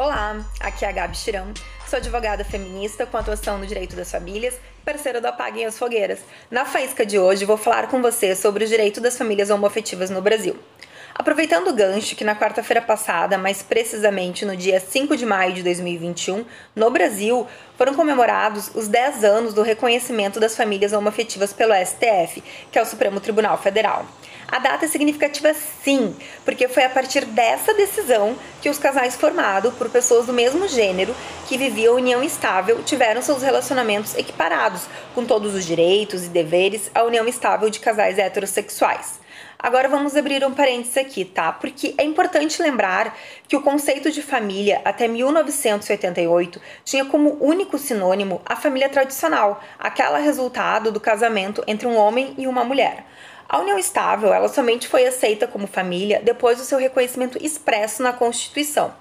Olá, aqui é a Gabi Chirão, sou advogada feminista com atuação no direito das famílias parceira do Apaguem as Fogueiras. Na faísca de hoje vou falar com você sobre o direito das famílias homoafetivas no Brasil. Aproveitando o gancho que na quarta-feira passada, mais precisamente no dia 5 de maio de 2021, no Brasil, foram comemorados os 10 anos do reconhecimento das famílias homoafetivas pelo STF, que é o Supremo Tribunal Federal. A data é significativa sim, porque foi a partir dessa decisão que os casais formados por pessoas do mesmo gênero que viviam união estável tiveram seus relacionamentos equiparados, com todos os direitos e deveres à união estável de casais heterossexuais. Agora vamos abrir um parênteses aqui, tá? Porque é importante lembrar que o conceito de família até 1988 tinha como único sinônimo a família tradicional, aquela resultado do casamento entre um homem e uma mulher. A união estável, ela somente foi aceita como família depois do seu reconhecimento expresso na Constituição.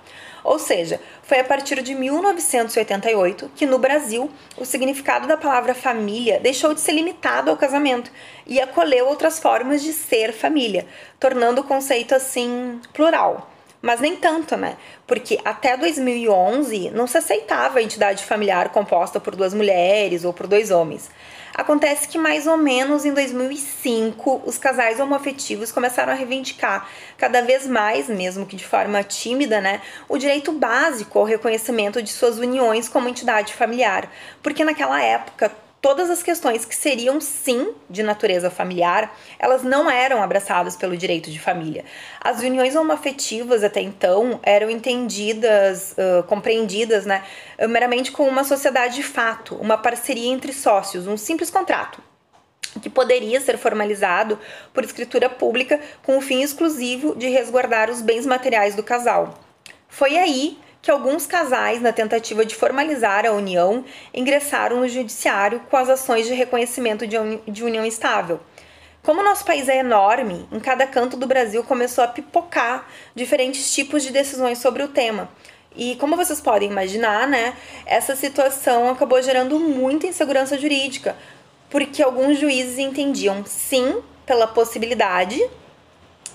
Ou seja, foi a partir de 1988 que no Brasil o significado da palavra família deixou de ser limitado ao casamento e acolheu outras formas de ser família, tornando o conceito assim plural. Mas nem tanto, né? Porque até 2011 não se aceitava a entidade familiar composta por duas mulheres ou por dois homens. Acontece que mais ou menos em 2005 os casais homoafetivos começaram a reivindicar cada vez mais, mesmo que de forma tímida, né, o direito básico ao reconhecimento de suas uniões como entidade familiar, porque naquela época todas as questões que seriam sim de natureza familiar, elas não eram abraçadas pelo direito de família. As uniões homoafetivas até então eram entendidas, uh, compreendidas, né, meramente como uma sociedade de fato, uma parceria entre sócios, um simples contrato que poderia ser formalizado por escritura pública com o fim exclusivo de resguardar os bens materiais do casal. Foi aí que alguns casais, na tentativa de formalizar a união, ingressaram no judiciário com as ações de reconhecimento de, de união estável. Como nosso país é enorme, em cada canto do Brasil começou a pipocar diferentes tipos de decisões sobre o tema. E como vocês podem imaginar, né, essa situação acabou gerando muita insegurança jurídica, porque alguns juízes entendiam sim pela possibilidade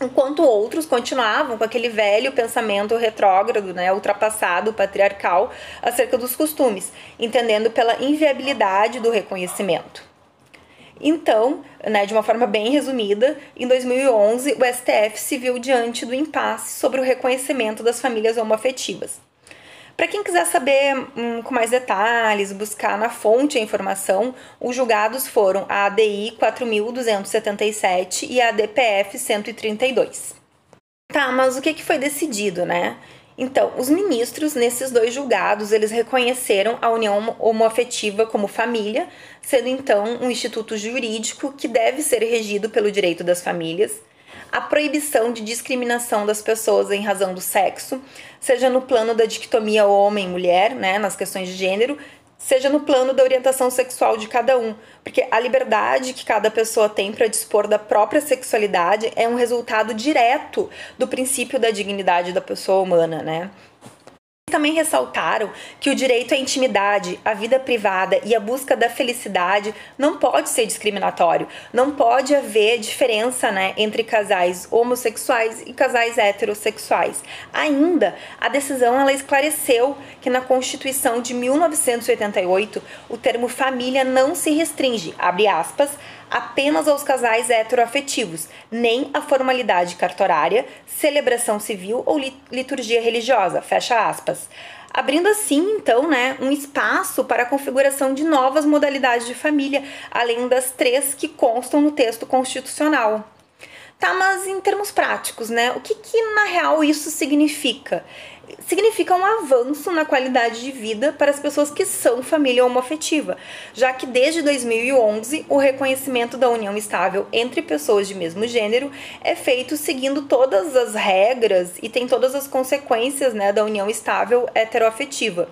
enquanto outros continuavam com aquele velho pensamento retrógrado, né, ultrapassado, patriarcal, acerca dos costumes, entendendo pela inviabilidade do reconhecimento. Então, né, de uma forma bem resumida, em 2011 o STF se viu diante do impasse sobre o reconhecimento das famílias homoafetivas. Para quem quiser saber hum, com mais detalhes, buscar na fonte a informação, os julgados foram a ADI 4277 e a DPF 132. Tá, mas o que, que foi decidido, né? Então, os ministros nesses dois julgados, eles reconheceram a união homoafetiva como família, sendo então um instituto jurídico que deve ser regido pelo direito das famílias a proibição de discriminação das pessoas em razão do sexo, seja no plano da dicotomia homem-mulher, né, nas questões de gênero, seja no plano da orientação sexual de cada um, porque a liberdade que cada pessoa tem para dispor da própria sexualidade é um resultado direto do princípio da dignidade da pessoa humana, né? Também ressaltaram que o direito à intimidade, à vida privada e à busca da felicidade não pode ser discriminatório. Não pode haver diferença né, entre casais homossexuais e casais heterossexuais. Ainda, a decisão ela esclareceu que na Constituição de 1988 o termo família não se restringe, abre aspas, apenas aos casais heteroafetivos, nem à formalidade cartorária, celebração civil ou liturgia religiosa, fecha aspas. Abrindo assim, então, né, um espaço para a configuração de novas modalidades de família, além das três que constam no texto constitucional. Tá, mas em termos práticos, né? O que, que na real isso significa? Significa um avanço na qualidade de vida para as pessoas que são família homoafetiva, já que desde 2011 o reconhecimento da união estável entre pessoas de mesmo gênero é feito seguindo todas as regras e tem todas as consequências né, da união estável heteroafetiva.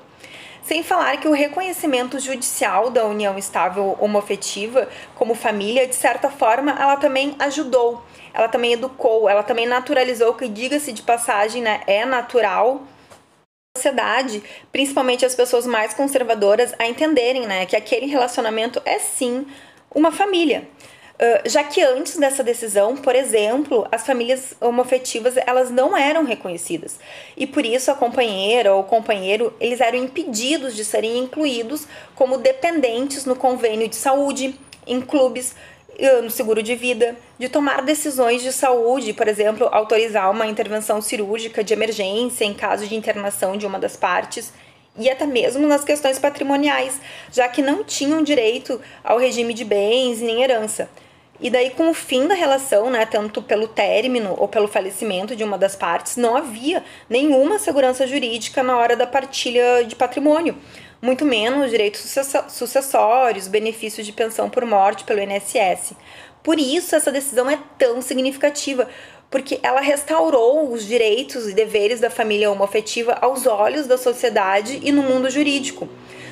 Sem falar que o reconhecimento judicial da união estável homoafetiva como família, de certa forma, ela também ajudou ela também educou, ela também naturalizou, que diga-se de passagem, né, é natural sociedade, principalmente as pessoas mais conservadoras, a entenderem, né, que aquele relacionamento é sim uma família. Uh, já que antes dessa decisão, por exemplo, as famílias homoafetivas elas não eram reconhecidas e por isso a companheira ou o companheiro eles eram impedidos de serem incluídos como dependentes no convênio de saúde, em clubes, no seguro de vida, de tomar decisões de saúde, por exemplo, autorizar uma intervenção cirúrgica de emergência em caso de internação de uma das partes, e até mesmo nas questões patrimoniais, já que não tinham direito ao regime de bens nem herança. E daí, com o fim da relação, né, tanto pelo término ou pelo falecimento de uma das partes, não havia nenhuma segurança jurídica na hora da partilha de patrimônio muito menos direitos sucessórios, benefícios de pensão por morte pelo INSS. Por isso, essa decisão é tão significativa, porque ela restaurou os direitos e deveres da família homoafetiva aos olhos da sociedade e no mundo jurídico,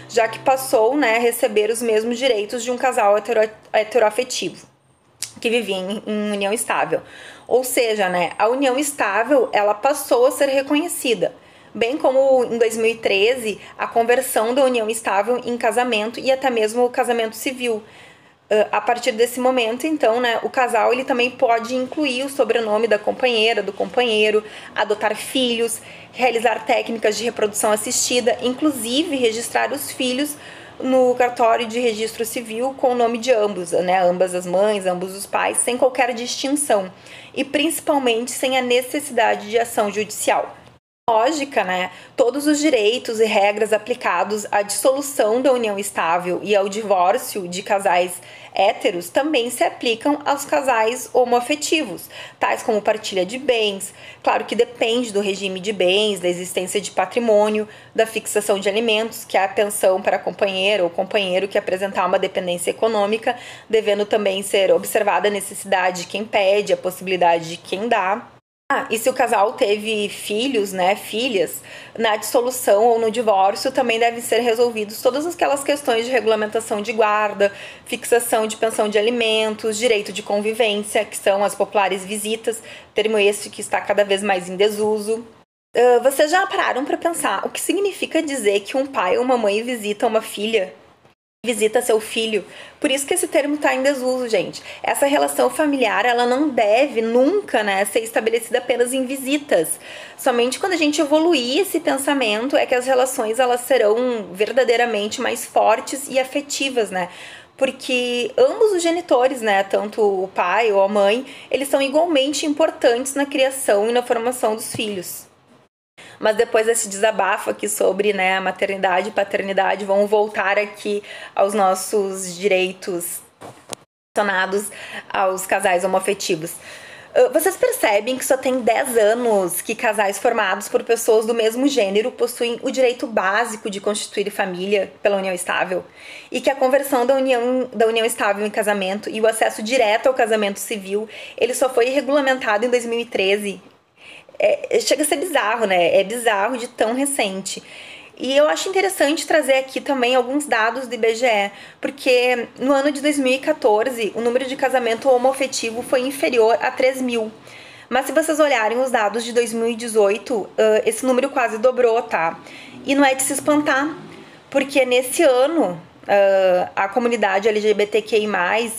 já que passou né, a receber os mesmos direitos de um casal hetero, heteroafetivo que vivia em, em união estável. Ou seja, né, a união estável ela passou a ser reconhecida bem como em 2013 a conversão da união estável em casamento e até mesmo o casamento civil. Uh, a partir desse momento, então, né, o casal ele também pode incluir o sobrenome da companheira, do companheiro, adotar filhos, realizar técnicas de reprodução assistida, inclusive registrar os filhos no cartório de registro civil com o nome de ambos, né, ambas as mães, ambos os pais, sem qualquer distinção e principalmente sem a necessidade de ação judicial lógica, né, todos os direitos e regras aplicados à dissolução da união estável e ao divórcio de casais héteros também se aplicam aos casais homoafetivos, tais como partilha de bens. Claro que depende do regime de bens, da existência de patrimônio, da fixação de alimentos, que é a pensão para a companheira ou companheiro que apresentar uma dependência econômica, devendo também ser observada a necessidade de quem pede, a possibilidade de quem dá. Ah, e se o casal teve filhos, né, filhas, na dissolução ou no divórcio também devem ser resolvidos todas aquelas questões de regulamentação de guarda, fixação de pensão de alimentos, direito de convivência, que são as populares visitas, termo esse que está cada vez mais em desuso. Uh, vocês já pararam para pensar o que significa dizer que um pai ou uma mãe visita uma filha visita seu filho. Por isso que esse termo está em desuso, gente. Essa relação familiar, ela não deve nunca, né, ser estabelecida apenas em visitas. Somente quando a gente evoluir esse pensamento é que as relações elas serão verdadeiramente mais fortes e afetivas, né? Porque ambos os genitores, né, tanto o pai ou a mãe, eles são igualmente importantes na criação e na formação dos filhos. Mas depois desse desabafo aqui sobre né, maternidade e paternidade, vamos voltar aqui aos nossos direitos relacionados aos casais homoafetivos. Ah, vocês percebem que só tem 10 anos que casais formados por pessoas do mesmo gênero possuem o direito básico de constituir família pela união estável e que a conversão da união, da união estável em casamento e o acesso direto ao casamento civil ele só foi regulamentado em 2013 é, chega a ser bizarro, né? É bizarro de tão recente. E eu acho interessante trazer aqui também alguns dados do IBGE, porque no ano de 2014 o número de casamento homoafetivo foi inferior a 3 mil. Mas se vocês olharem os dados de 2018, uh, esse número quase dobrou, tá? E não é de se espantar, porque nesse ano a comunidade LGBTQI,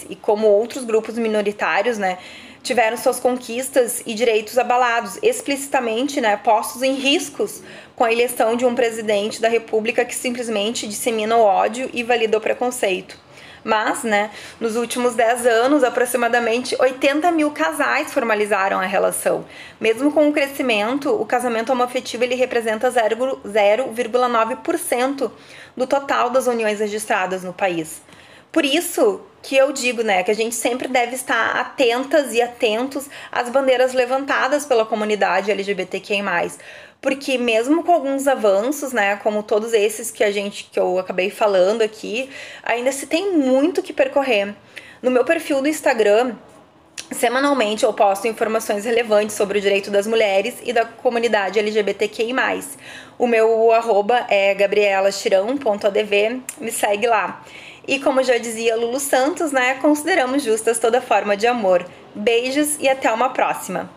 e como outros grupos minoritários, né? Tiveram suas conquistas e direitos abalados, explicitamente né, postos em riscos com a eleição de um presidente da República que simplesmente dissemina o ódio e valida o preconceito. Mas, né, nos últimos 10 anos, aproximadamente 80 mil casais formalizaram a relação. Mesmo com o crescimento, o casamento homoafetivo ele representa 0,9% do total das uniões registradas no país. Por isso que eu digo, né, que a gente sempre deve estar atentas e atentos às bandeiras levantadas pela comunidade LGBTQI+. Porque mesmo com alguns avanços, né, como todos esses que a gente que eu acabei falando aqui, ainda se tem muito que percorrer. No meu perfil do Instagram, Semanalmente eu posto informações relevantes sobre o direito das mulheres e da comunidade LGBTQI+. O meu arroba é gabrielachirão.adv, me segue lá. E como já dizia Lulu Santos, né, consideramos justas toda forma de amor. Beijos e até uma próxima!